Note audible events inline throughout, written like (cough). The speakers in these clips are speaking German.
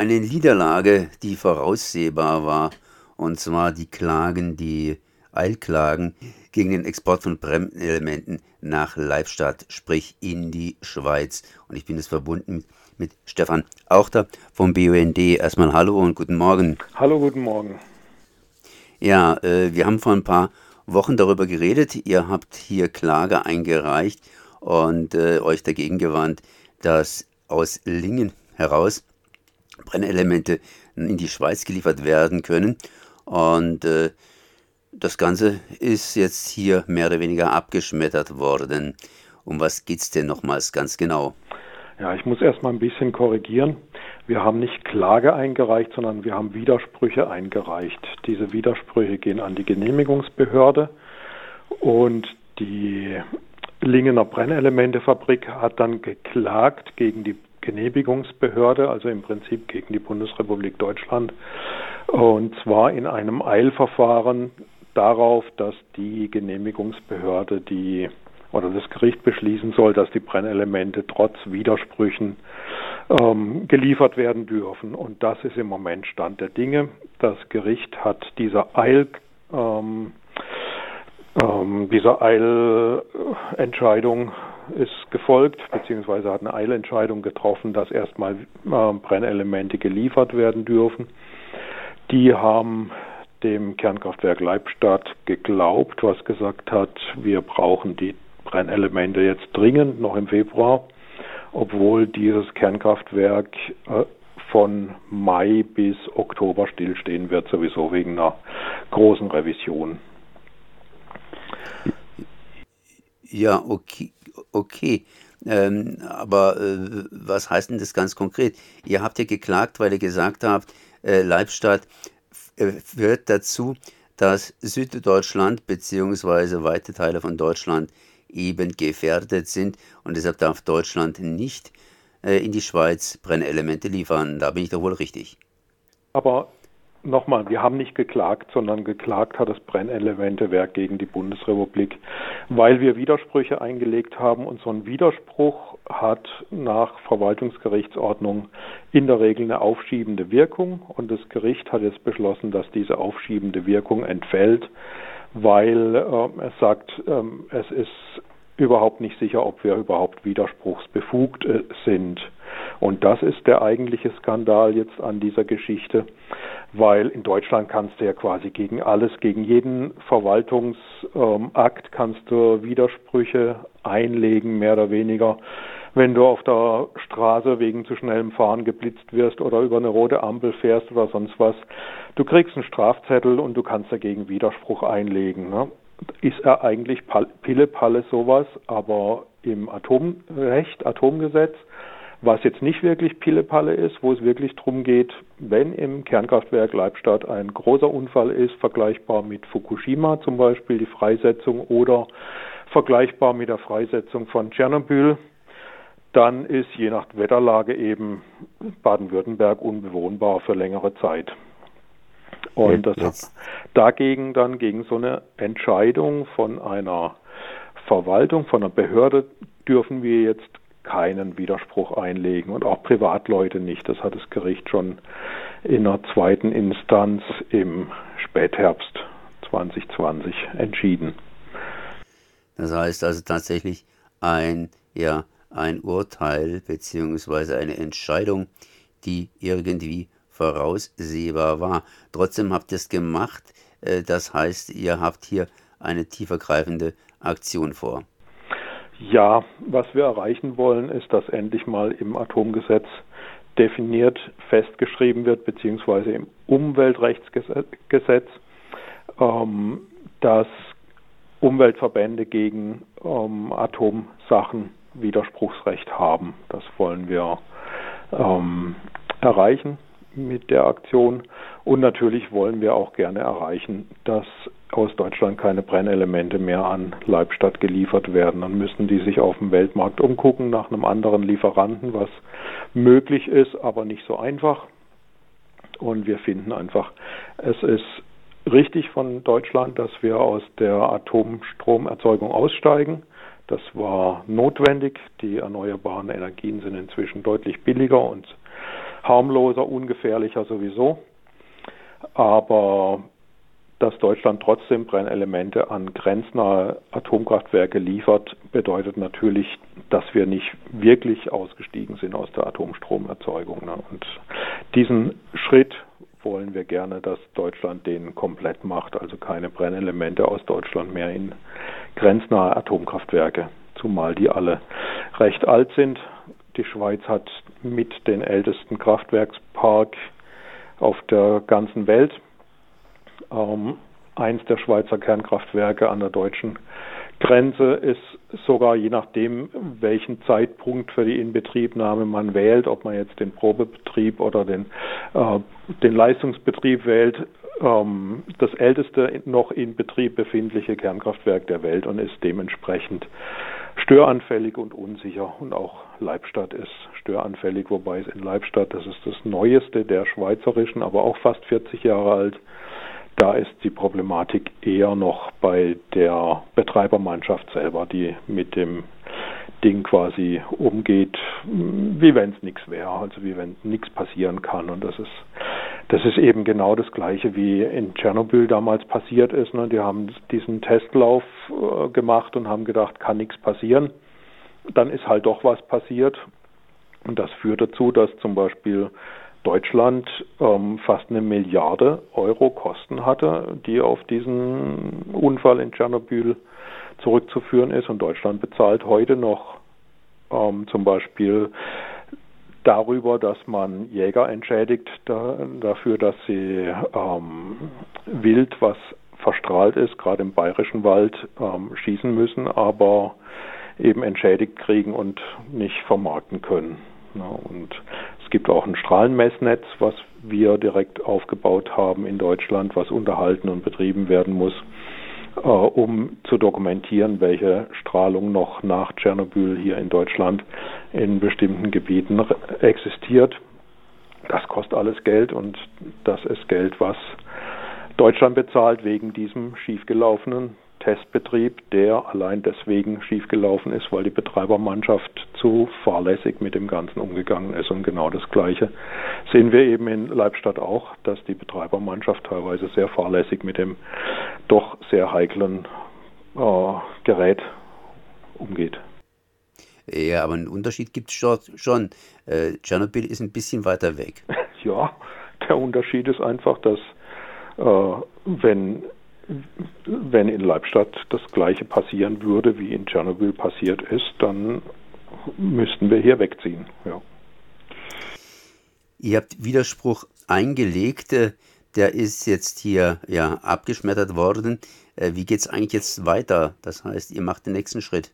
eine Niederlage, die voraussehbar war, und zwar die Klagen, die Eilklagen gegen den Export von Brennelementen nach Leibstadt, sprich in die Schweiz. Und ich bin jetzt verbunden mit Stefan Auchter vom BUND. Erstmal Hallo und guten Morgen. Hallo, guten Morgen. Ja, äh, wir haben vor ein paar Wochen darüber geredet. Ihr habt hier Klage eingereicht und äh, euch dagegen gewandt, dass aus Lingen heraus Brennelemente in die Schweiz geliefert werden können. Und äh, das Ganze ist jetzt hier mehr oder weniger abgeschmettert worden. Um was geht es denn nochmals ganz genau? Ja, ich muss erstmal ein bisschen korrigieren. Wir haben nicht Klage eingereicht, sondern wir haben Widersprüche eingereicht. Diese Widersprüche gehen an die Genehmigungsbehörde und die Lingener Brennelementefabrik hat dann geklagt gegen die Genehmigungsbehörde, also im Prinzip gegen die Bundesrepublik Deutschland, und zwar in einem Eilverfahren darauf, dass die Genehmigungsbehörde die oder das Gericht beschließen soll, dass die Brennelemente trotz Widersprüchen ähm, geliefert werden dürfen. Und das ist im Moment Stand der Dinge. Das Gericht hat dieser Eil ähm, ähm, dieser Eilentscheidung ist gefolgt, beziehungsweise hat eine Eilentscheidung getroffen, dass erstmal äh, Brennelemente geliefert werden dürfen. Die haben dem Kernkraftwerk Leibstadt geglaubt, was gesagt hat, wir brauchen die Brennelemente jetzt dringend, noch im Februar, obwohl dieses Kernkraftwerk äh, von Mai bis Oktober stillstehen wird, sowieso wegen einer großen Revision. Ja, okay. Okay. Ähm, aber äh, was heißt denn das ganz konkret? Ihr habt ja geklagt, weil ihr gesagt habt, äh, Leibstadt äh, führt dazu, dass Süddeutschland bzw. weite Teile von Deutschland eben gefährdet sind und deshalb darf Deutschland nicht äh, in die Schweiz Brennelemente liefern. Da bin ich doch wohl richtig. Aber Nochmal, wir haben nicht geklagt, sondern geklagt hat das Brennelementewerk gegen die Bundesrepublik, weil wir Widersprüche eingelegt haben. Und so ein Widerspruch hat nach Verwaltungsgerichtsordnung in der Regel eine aufschiebende Wirkung. Und das Gericht hat jetzt beschlossen, dass diese aufschiebende Wirkung entfällt, weil äh, es sagt, äh, es ist überhaupt nicht sicher, ob wir überhaupt widerspruchsbefugt äh, sind. Und das ist der eigentliche Skandal jetzt an dieser Geschichte, weil in Deutschland kannst du ja quasi gegen alles, gegen jeden Verwaltungsakt kannst du Widersprüche einlegen, mehr oder weniger. Wenn du auf der Straße wegen zu schnellem Fahren geblitzt wirst oder über eine rote Ampel fährst oder sonst was, du kriegst einen Strafzettel und du kannst dagegen Widerspruch einlegen. Ne? Ist er eigentlich Pille-Palle sowas, aber im Atomrecht, Atomgesetz was jetzt nicht wirklich Pillepalle ist, wo es wirklich darum geht, wenn im Kernkraftwerk Leibstadt ein großer Unfall ist, vergleichbar mit Fukushima zum Beispiel, die Freisetzung oder vergleichbar mit der Freisetzung von Tschernobyl, dann ist je nach Wetterlage eben Baden-Württemberg unbewohnbar für längere Zeit. Und das dagegen dann gegen so eine Entscheidung von einer Verwaltung, von einer Behörde dürfen wir jetzt keinen Widerspruch einlegen und auch Privatleute nicht. Das hat das Gericht schon in der zweiten Instanz im Spätherbst 2020 entschieden. Das heißt also tatsächlich ein, ja, ein Urteil bzw. eine Entscheidung, die irgendwie voraussehbar war. Trotzdem habt ihr es gemacht. Äh, das heißt, ihr habt hier eine tiefergreifende Aktion vor. Ja, was wir erreichen wollen, ist, dass endlich mal im Atomgesetz definiert festgeschrieben wird, beziehungsweise im Umweltrechtsgesetz, ähm, dass Umweltverbände gegen ähm, Atomsachen Widerspruchsrecht haben. Das wollen wir ähm, erreichen mit der Aktion. Und natürlich wollen wir auch gerne erreichen, dass aus Deutschland keine Brennelemente mehr an Leibstadt geliefert werden. Dann müssen die sich auf dem Weltmarkt umgucken nach einem anderen Lieferanten, was möglich ist, aber nicht so einfach. Und wir finden einfach, es ist richtig von Deutschland, dass wir aus der Atomstromerzeugung aussteigen. Das war notwendig. Die erneuerbaren Energien sind inzwischen deutlich billiger und harmloser, ungefährlicher sowieso. Aber dass Deutschland trotzdem Brennelemente an grenznahe Atomkraftwerke liefert, bedeutet natürlich, dass wir nicht wirklich ausgestiegen sind aus der Atomstromerzeugung. Ne? Und diesen Schritt wollen wir gerne, dass Deutschland den komplett macht, also keine Brennelemente aus Deutschland mehr in grenznahe Atomkraftwerke, zumal die alle recht alt sind. Die Schweiz hat mit den ältesten Kraftwerkspark auf der ganzen Welt. Ähm, eins der Schweizer Kernkraftwerke an der deutschen Grenze ist sogar je nachdem, welchen Zeitpunkt für die Inbetriebnahme man wählt, ob man jetzt den Probebetrieb oder den, äh, den Leistungsbetrieb wählt, ähm, das älteste noch in Betrieb befindliche Kernkraftwerk der Welt und ist dementsprechend störanfällig und unsicher. Und auch Leibstadt ist störanfällig, wobei es in Leibstadt, das ist das neueste der schweizerischen, aber auch fast 40 Jahre alt, da ist die Problematik eher noch bei der Betreibermannschaft selber, die mit dem Ding quasi umgeht, wie wenn es nichts wäre, also wie wenn nichts passieren kann. Und das ist, das ist eben genau das Gleiche, wie in Tschernobyl damals passiert ist. Ne? Die haben diesen Testlauf äh, gemacht und haben gedacht, kann nichts passieren. Dann ist halt doch was passiert. Und das führt dazu, dass zum Beispiel Deutschland ähm, fast eine Milliarde Euro Kosten hatte, die auf diesen Unfall in Tschernobyl zurückzuführen ist. Und Deutschland bezahlt heute noch ähm, zum Beispiel darüber, dass man Jäger entschädigt da, dafür, dass sie ähm, Wild, was verstrahlt ist, gerade im bayerischen Wald, ähm, schießen müssen, aber eben entschädigt kriegen und nicht vermarkten können. Ja, und es gibt auch ein Strahlenmessnetz, was wir direkt aufgebaut haben in Deutschland, was unterhalten und betrieben werden muss, äh, um zu dokumentieren, welche Strahlung noch nach Tschernobyl hier in Deutschland in bestimmten Gebieten existiert. Das kostet alles Geld und das ist Geld, was Deutschland bezahlt wegen diesem schiefgelaufenen Testbetrieb, der allein deswegen schiefgelaufen ist, weil die Betreibermannschaft zu fahrlässig mit dem Ganzen umgegangen ist. Und genau das Gleiche sehen wir eben in Leibstadt auch, dass die Betreibermannschaft teilweise sehr fahrlässig mit dem doch sehr heiklen äh, Gerät umgeht. Ja, aber einen Unterschied gibt es schon. Äh, Tschernobyl ist ein bisschen weiter weg. (laughs) ja, der Unterschied ist einfach, dass äh, wenn wenn in Leibstadt das gleiche passieren würde, wie in Tschernobyl passiert ist, dann müssten wir hier wegziehen. Ja. Ihr habt Widerspruch eingelegt, äh, der ist jetzt hier ja abgeschmettert worden. Äh, wie geht es eigentlich jetzt weiter? Das heißt, ihr macht den nächsten Schritt.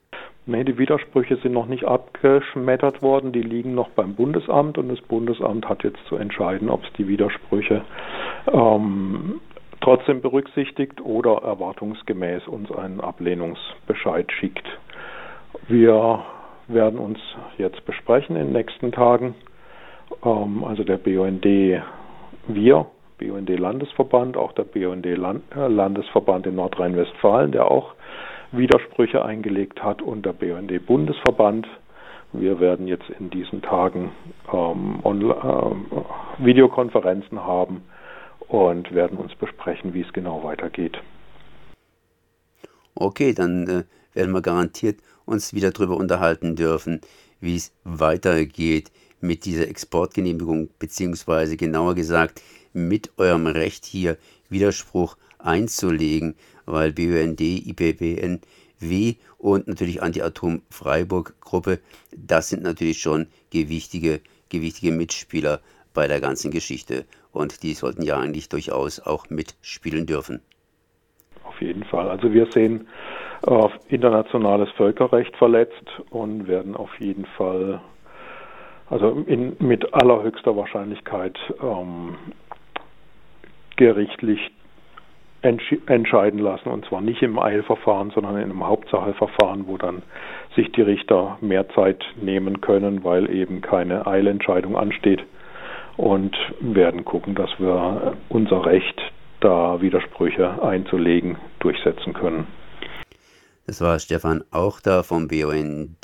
Nee, die Widersprüche sind noch nicht abgeschmettert worden, die liegen noch beim Bundesamt und das Bundesamt hat jetzt zu entscheiden, ob es die Widersprüche ähm, trotzdem berücksichtigt oder erwartungsgemäß uns einen Ablehnungsbescheid schickt. Wir werden uns jetzt besprechen in den nächsten Tagen. Ähm, also der BUND, wir, BUND Landesverband, auch der BUND äh, Landesverband in Nordrhein-Westfalen, der auch Widersprüche eingelegt hat, und der BUND Bundesverband. Wir werden jetzt in diesen Tagen ähm, äh, Videokonferenzen haben und werden uns besprechen, wie es genau weitergeht. Okay, dann äh, werden wir garantiert uns wieder darüber unterhalten dürfen, wie es weitergeht mit dieser Exportgenehmigung, beziehungsweise genauer gesagt mit eurem Recht hier Widerspruch einzulegen, weil BUND, IPBN, W und natürlich Anti-Atom Freiburg Gruppe, das sind natürlich schon gewichtige, gewichtige Mitspieler bei der ganzen Geschichte und die sollten ja eigentlich durchaus auch mitspielen dürfen. Auf jeden Fall. Also wir sehen äh, internationales Völkerrecht verletzt und werden auf jeden Fall, also in, mit allerhöchster Wahrscheinlichkeit ähm, gerichtlich entscheiden lassen und zwar nicht im Eilverfahren, sondern in einem Hauptsacheverfahren, wo dann sich die Richter mehr Zeit nehmen können, weil eben keine Eilentscheidung ansteht und werden gucken, dass wir unser Recht, da Widersprüche einzulegen, durchsetzen können. Das war Stefan Auchter vom BUND,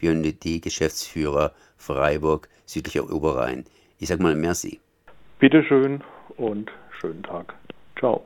BUND Geschäftsführer Freiburg, südlicher Oberrhein Ich sage mal merci. Bitteschön und schönen Tag. Ciao.